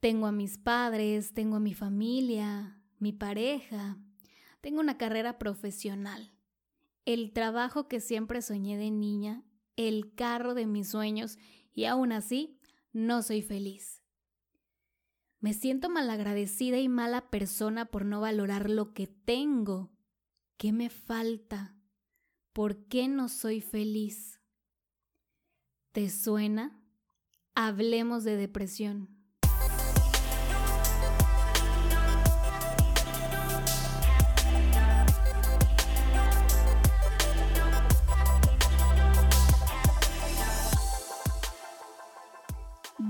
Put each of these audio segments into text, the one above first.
Tengo a mis padres, tengo a mi familia, mi pareja, tengo una carrera profesional, el trabajo que siempre soñé de niña, el carro de mis sueños y aún así no soy feliz. Me siento malagradecida y mala persona por no valorar lo que tengo. ¿Qué me falta? ¿Por qué no soy feliz? ¿Te suena? Hablemos de depresión.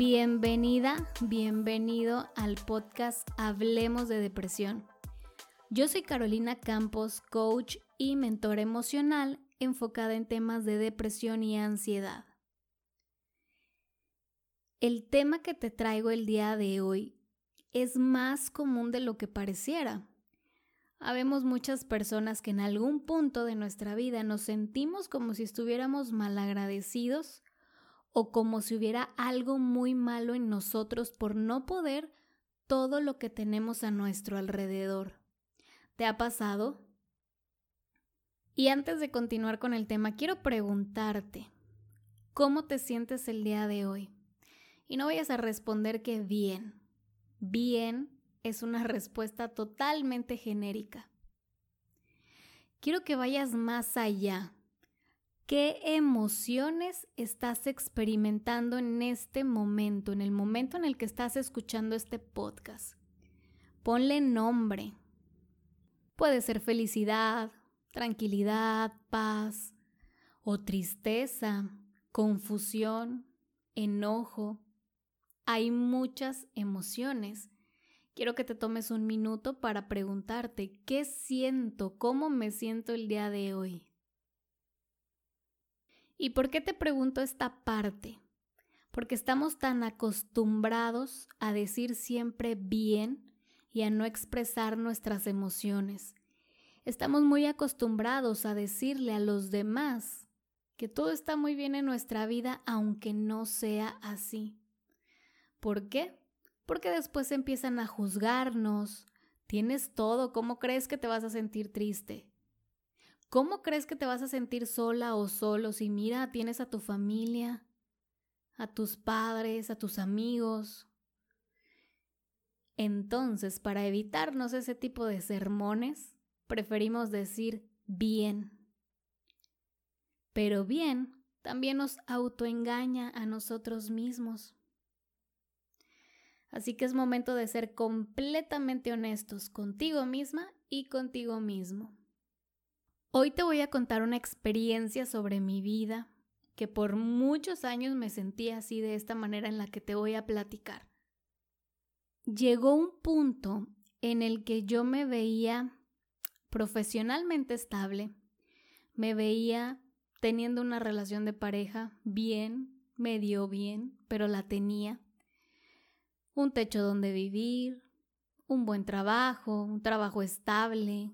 Bienvenida, bienvenido al podcast Hablemos de Depresión. Yo soy Carolina Campos, coach y mentora emocional enfocada en temas de depresión y ansiedad. El tema que te traigo el día de hoy es más común de lo que pareciera. Habemos muchas personas que en algún punto de nuestra vida nos sentimos como si estuviéramos malagradecidos o como si hubiera algo muy malo en nosotros por no poder todo lo que tenemos a nuestro alrededor. ¿Te ha pasado? Y antes de continuar con el tema, quiero preguntarte, ¿cómo te sientes el día de hoy? Y no vayas a responder que bien. Bien es una respuesta totalmente genérica. Quiero que vayas más allá ¿Qué emociones estás experimentando en este momento, en el momento en el que estás escuchando este podcast? Ponle nombre. Puede ser felicidad, tranquilidad, paz o tristeza, confusión, enojo. Hay muchas emociones. Quiero que te tomes un minuto para preguntarte, ¿qué siento? ¿Cómo me siento el día de hoy? ¿Y por qué te pregunto esta parte? Porque estamos tan acostumbrados a decir siempre bien y a no expresar nuestras emociones. Estamos muy acostumbrados a decirle a los demás que todo está muy bien en nuestra vida aunque no sea así. ¿Por qué? Porque después empiezan a juzgarnos. Tienes todo, ¿cómo crees que te vas a sentir triste? ¿Cómo crees que te vas a sentir sola o solo si mira, tienes a tu familia, a tus padres, a tus amigos? Entonces, para evitarnos ese tipo de sermones, preferimos decir bien. Pero bien también nos autoengaña a nosotros mismos. Así que es momento de ser completamente honestos contigo misma y contigo mismo. Hoy te voy a contar una experiencia sobre mi vida que por muchos años me sentí así de esta manera en la que te voy a platicar. Llegó un punto en el que yo me veía profesionalmente estable, me veía teniendo una relación de pareja bien, medio bien, pero la tenía, un techo donde vivir, un buen trabajo, un trabajo estable,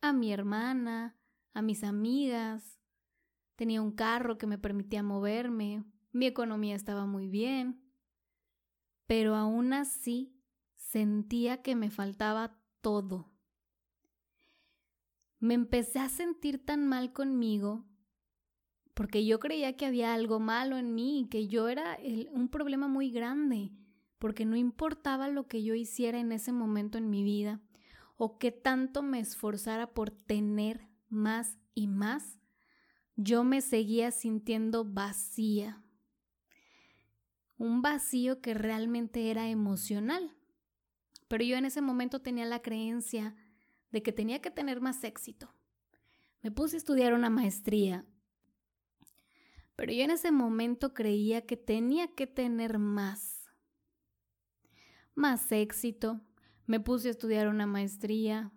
a mi hermana, a mis amigas. Tenía un carro que me permitía moverme, mi economía estaba muy bien. Pero aún así sentía que me faltaba todo. Me empecé a sentir tan mal conmigo porque yo creía que había algo malo en mí, que yo era un problema muy grande, porque no importaba lo que yo hiciera en ese momento en mi vida, o qué tanto me esforzara por tener más y más, yo me seguía sintiendo vacía. Un vacío que realmente era emocional. Pero yo en ese momento tenía la creencia de que tenía que tener más éxito. Me puse a estudiar una maestría. Pero yo en ese momento creía que tenía que tener más. Más éxito, me puse a estudiar una maestría,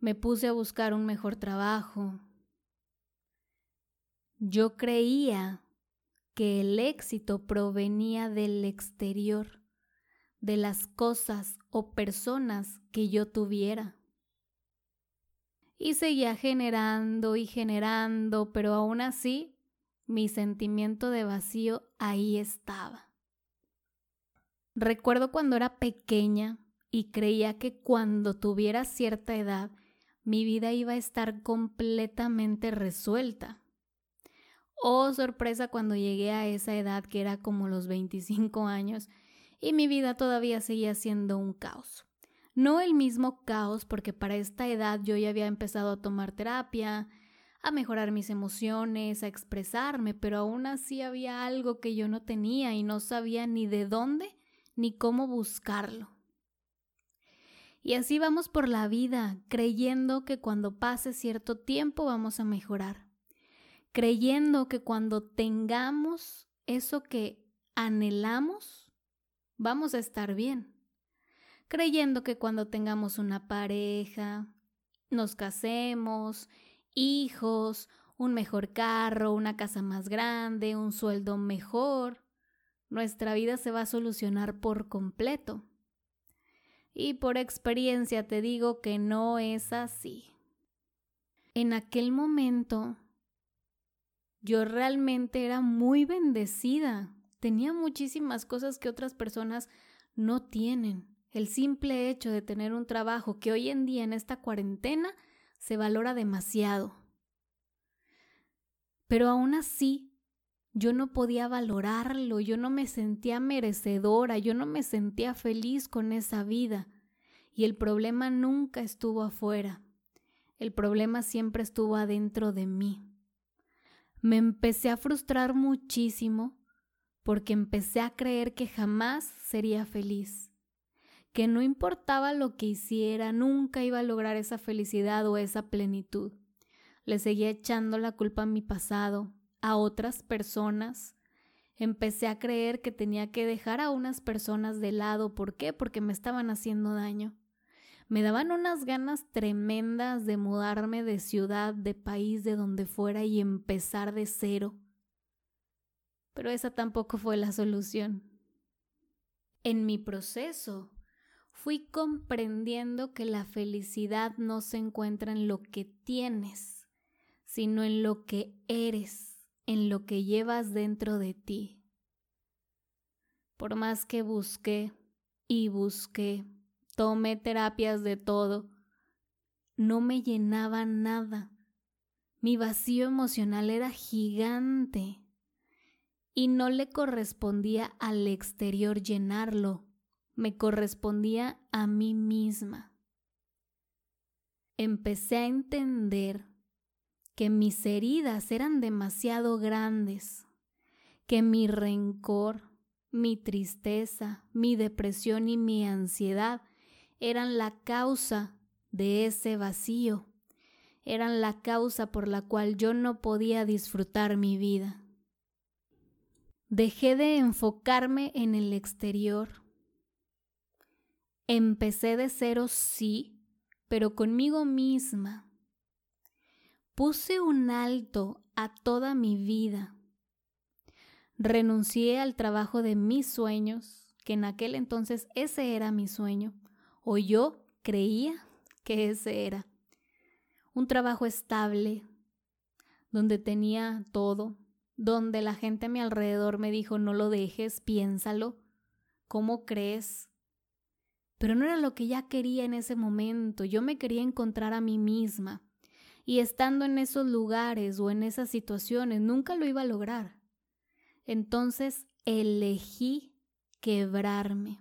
me puse a buscar un mejor trabajo. Yo creía que el éxito provenía del exterior, de las cosas o personas que yo tuviera. Y seguía generando y generando, pero aún así mi sentimiento de vacío ahí estaba. Recuerdo cuando era pequeña y creía que cuando tuviera cierta edad mi vida iba a estar completamente resuelta. Oh, sorpresa cuando llegué a esa edad que era como los 25 años y mi vida todavía seguía siendo un caos. No el mismo caos porque para esta edad yo ya había empezado a tomar terapia, a mejorar mis emociones, a expresarme, pero aún así había algo que yo no tenía y no sabía ni de dónde ni cómo buscarlo. Y así vamos por la vida, creyendo que cuando pase cierto tiempo vamos a mejorar, creyendo que cuando tengamos eso que anhelamos, vamos a estar bien, creyendo que cuando tengamos una pareja, nos casemos hijos, un mejor carro, una casa más grande, un sueldo mejor, nuestra vida se va a solucionar por completo. Y por experiencia te digo que no es así. En aquel momento yo realmente era muy bendecida. Tenía muchísimas cosas que otras personas no tienen. El simple hecho de tener un trabajo que hoy en día en esta cuarentena se valora demasiado. Pero aún así, yo no podía valorarlo, yo no me sentía merecedora, yo no me sentía feliz con esa vida. Y el problema nunca estuvo afuera, el problema siempre estuvo adentro de mí. Me empecé a frustrar muchísimo porque empecé a creer que jamás sería feliz que no importaba lo que hiciera, nunca iba a lograr esa felicidad o esa plenitud. Le seguía echando la culpa a mi pasado, a otras personas. Empecé a creer que tenía que dejar a unas personas de lado. ¿Por qué? Porque me estaban haciendo daño. Me daban unas ganas tremendas de mudarme de ciudad, de país, de donde fuera y empezar de cero. Pero esa tampoco fue la solución. En mi proceso fui comprendiendo que la felicidad no se encuentra en lo que tienes, sino en lo que eres, en lo que llevas dentro de ti. Por más que busqué y busqué, tomé terapias de todo, no me llenaba nada. Mi vacío emocional era gigante y no le correspondía al exterior llenarlo me correspondía a mí misma. Empecé a entender que mis heridas eran demasiado grandes, que mi rencor, mi tristeza, mi depresión y mi ansiedad eran la causa de ese vacío, eran la causa por la cual yo no podía disfrutar mi vida. Dejé de enfocarme en el exterior Empecé de cero, sí, pero conmigo misma. Puse un alto a toda mi vida. Renuncié al trabajo de mis sueños, que en aquel entonces ese era mi sueño, o yo creía que ese era. Un trabajo estable, donde tenía todo, donde la gente a mi alrededor me dijo, no lo dejes, piénsalo, ¿cómo crees? pero no era lo que ya quería en ese momento, yo me quería encontrar a mí misma. Y estando en esos lugares o en esas situaciones, nunca lo iba a lograr. Entonces elegí quebrarme.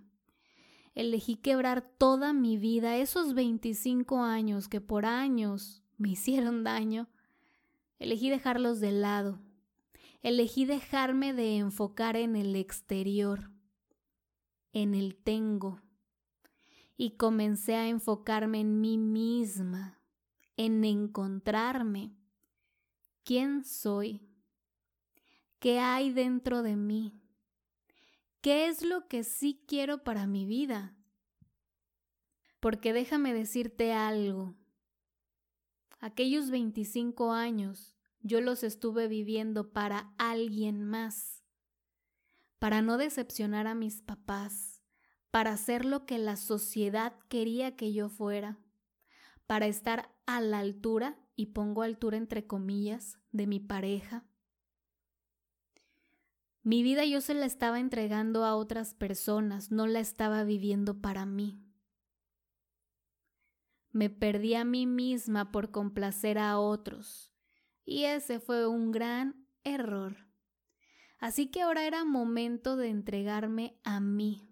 Elegí quebrar toda mi vida, esos 25 años que por años me hicieron daño. Elegí dejarlos de lado. Elegí dejarme de enfocar en el exterior, en el tengo y comencé a enfocarme en mí misma, en encontrarme. ¿Quién soy? ¿Qué hay dentro de mí? ¿Qué es lo que sí quiero para mi vida? Porque déjame decirte algo. Aquellos 25 años yo los estuve viviendo para alguien más, para no decepcionar a mis papás, para ser lo que la sociedad quería que yo fuera, para estar a la altura, y pongo altura entre comillas, de mi pareja. Mi vida yo se la estaba entregando a otras personas, no la estaba viviendo para mí. Me perdí a mí misma por complacer a otros, y ese fue un gran error. Así que ahora era momento de entregarme a mí,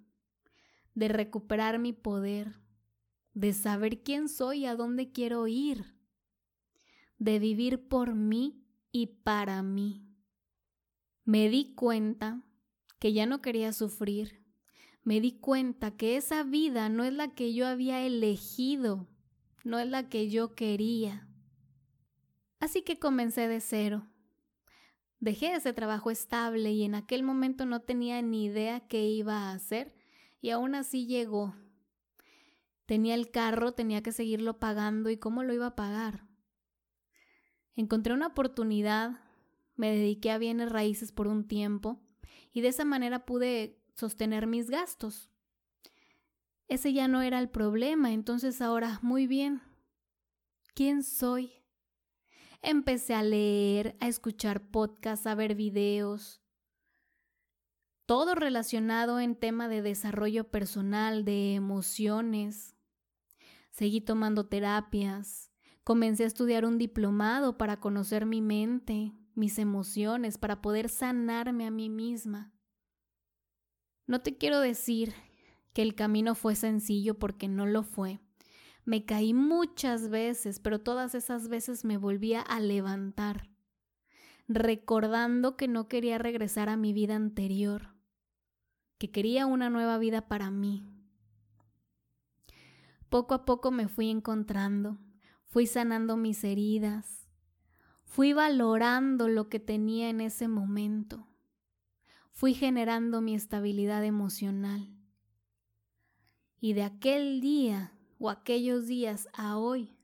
de recuperar mi poder, de saber quién soy y a dónde quiero ir, de vivir por mí y para mí. Me di cuenta que ya no quería sufrir. Me di cuenta que esa vida no es la que yo había elegido, no es la que yo quería. Así que comencé de cero. Dejé ese trabajo estable y en aquel momento no tenía ni idea qué iba a hacer y aún así llegó. Tenía el carro, tenía que seguirlo pagando y cómo lo iba a pagar. Encontré una oportunidad me dediqué a bienes raíces por un tiempo y de esa manera pude sostener mis gastos. Ese ya no era el problema, entonces ahora, muy bien, ¿quién soy? Empecé a leer, a escuchar podcasts, a ver videos, todo relacionado en tema de desarrollo personal, de emociones. Seguí tomando terapias, comencé a estudiar un diplomado para conocer mi mente, mis emociones, para poder sanarme a mí misma. No te quiero decir que el camino fue sencillo porque no lo fue. Me caí muchas veces, pero todas esas veces me volvía a levantar, recordando que no quería regresar a mi vida anterior, que quería una nueva vida para mí. Poco a poco me fui encontrando, fui sanando mis heridas, Fui valorando lo que tenía en ese momento. Fui generando mi estabilidad emocional. Y de aquel día o aquellos días a hoy,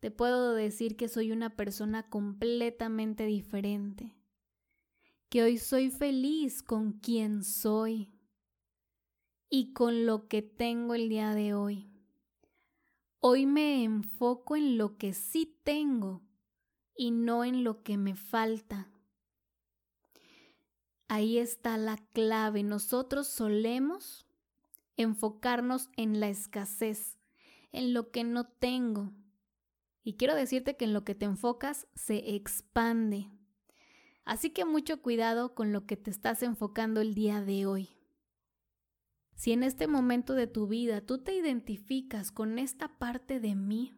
te puedo decir que soy una persona completamente diferente. Que hoy soy feliz con quien soy y con lo que tengo el día de hoy. Hoy me enfoco en lo que sí tengo y no en lo que me falta. Ahí está la clave. Nosotros solemos enfocarnos en la escasez, en lo que no tengo. Y quiero decirte que en lo que te enfocas se expande. Así que mucho cuidado con lo que te estás enfocando el día de hoy. Si en este momento de tu vida tú te identificas con esta parte de mí,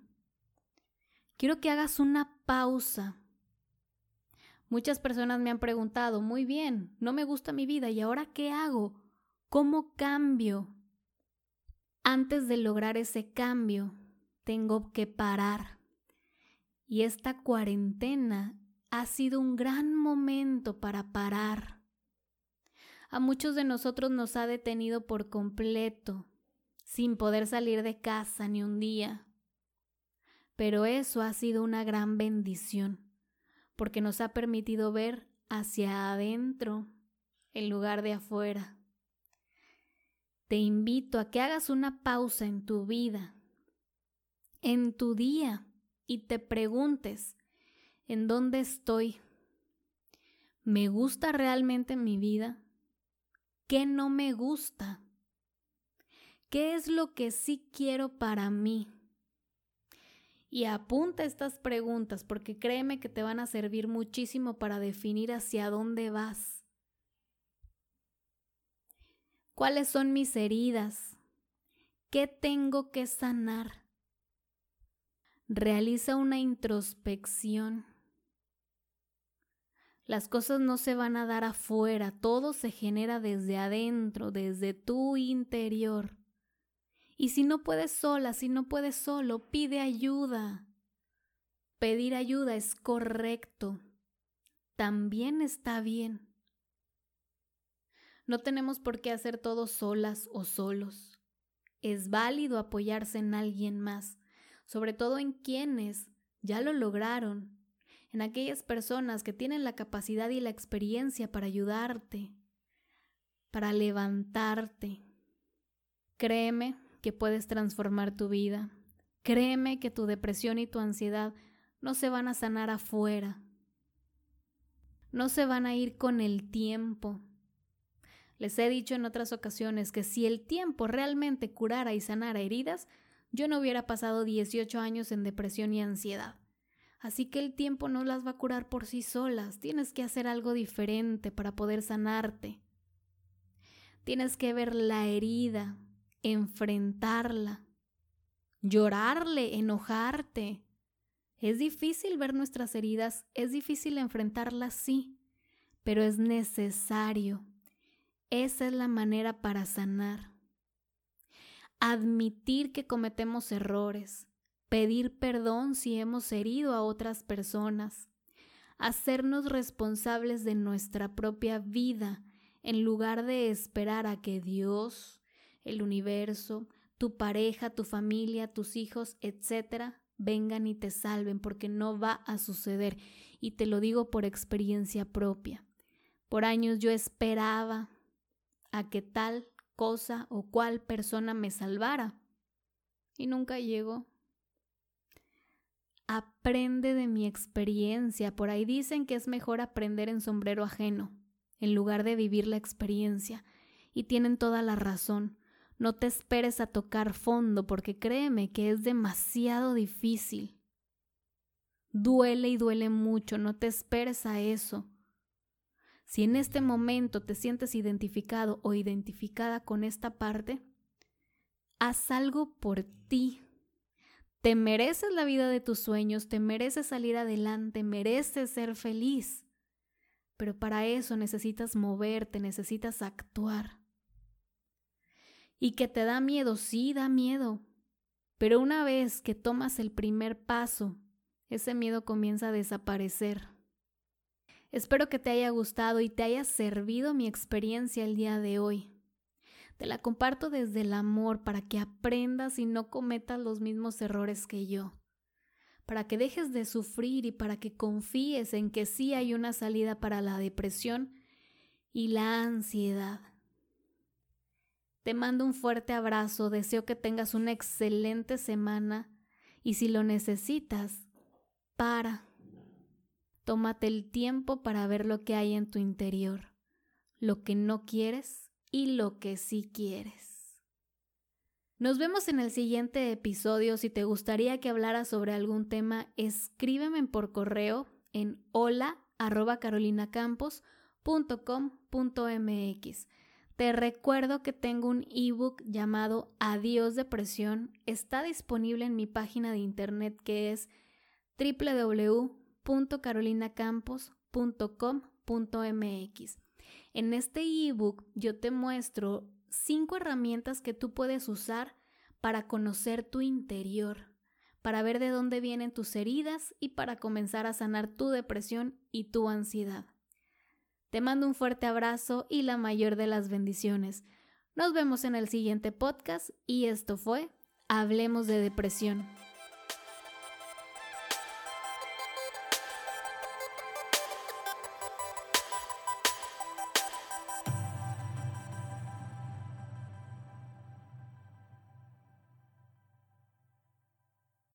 quiero que hagas una pausa. Muchas personas me han preguntado, muy bien, no me gusta mi vida, ¿y ahora qué hago? ¿Cómo cambio? Antes de lograr ese cambio, tengo que parar. Y esta cuarentena ha sido un gran momento para parar. A muchos de nosotros nos ha detenido por completo, sin poder salir de casa ni un día pero eso ha sido una gran bendición, porque nos ha permitido ver hacia adentro en lugar de afuera. Te invito a que hagas una pausa en tu vida, en tu día, y te preguntes, ¿en dónde estoy? ¿Me gusta realmente mi vida? ¿Qué no me gusta? ¿Qué es lo que sí quiero para mí? y apunta estas preguntas porque créeme que te van a servir muchísimo para definir hacia dónde vas. ¿Cuáles son mis heridas? ¿Qué tengo que sanar? Realiza una introspección. Las cosas no se van a dar afuera, todo se genera desde adentro, desde tu interior. Y si no puedes sola, si no puedes solo, pide ayuda. Pedir ayuda es correcto. También está bien. No tenemos por qué hacer todo solas o solos. Es válido apoyarse en alguien más, sobre todo en quienes ya lo lograron, en aquellas personas que tienen la capacidad y la experiencia para ayudarte, para levantarte. Créeme que puedes transformar tu vida. Créeme que tu depresión y tu ansiedad no se van a sanar afuera. no se van a ir con el tiempo. Les he dicho en otras ocasiones que si el tiempo realmente curara y sanara heridas, yo no hubiera pasado 18 años en depresión y ansiedad. Así que el tiempo no las va a curar por sí solas. Tienes que hacer algo diferente para poder sanarte. Tienes que ver la herida, enfrentarla, llorarle, enojarte. Es difícil ver nuestras heridas, es difícil enfrentarlas, sí, pero es necesario. Esa es la manera para sanar. Admitir que cometemos errores, pedir perdón si hemos herido a otras personas, hacernos responsables de nuestra propia vida en lugar de esperar a que Dios, el universo, tu pareja, tu familia, tus hijos, etcétera, vengan y te salven, porque no va a suceder. Y te lo digo por experiencia propia. Por años yo esperaba a que tal cosa o cual persona me salvara. Y nunca llegó. Aprende de mi experiencia. Por ahí dicen que es mejor aprender en sombrero ajeno en lugar de vivir la experiencia. Y tienen toda la razón. No te esperes a tocar fondo porque créeme que es demasiado difícil. Duele y duele mucho, no te esperes a eso. Si en este momento te sientes identificado o identificada con esta parte, haz algo por ti. Te mereces la vida de tus sueños, te mereces salir adelante, mereces ser feliz pero para eso necesitas moverte, necesitas actuar. Y que te da miedo, sí da miedo, pero una vez que tomas el primer paso, ese miedo comienza a desaparecer. Espero que te haya gustado y te haya servido mi experiencia el día de hoy. Te la comparto desde el amor para que aprendas y no cometas los mismos errores que yo para que dejes de sufrir y para que confíes en que sí hay una salida para la depresión y la ansiedad. Te mando un fuerte abrazo, deseo que tengas una excelente semana y si lo necesitas, para. Tómate el tiempo para ver lo que hay en tu interior, lo que no quieres y lo que sí quieres. Nos vemos en el siguiente episodio. Si te gustaría que hablara sobre algún tema, escríbeme por correo en hola Te recuerdo que tengo un ebook llamado Adiós Depresión. Está disponible en mi página de internet que es www.carolinacampos.com.mx. En este ebook yo te muestro cinco herramientas que tú puedes usar para conocer tu interior, para ver de dónde vienen tus heridas y para comenzar a sanar tu depresión y tu ansiedad. Te mando un fuerte abrazo y la mayor de las bendiciones. Nos vemos en el siguiente podcast y esto fue Hablemos de depresión.